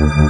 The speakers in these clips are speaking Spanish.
Mm-hmm.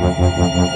Están preparados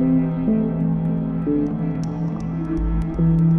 thank you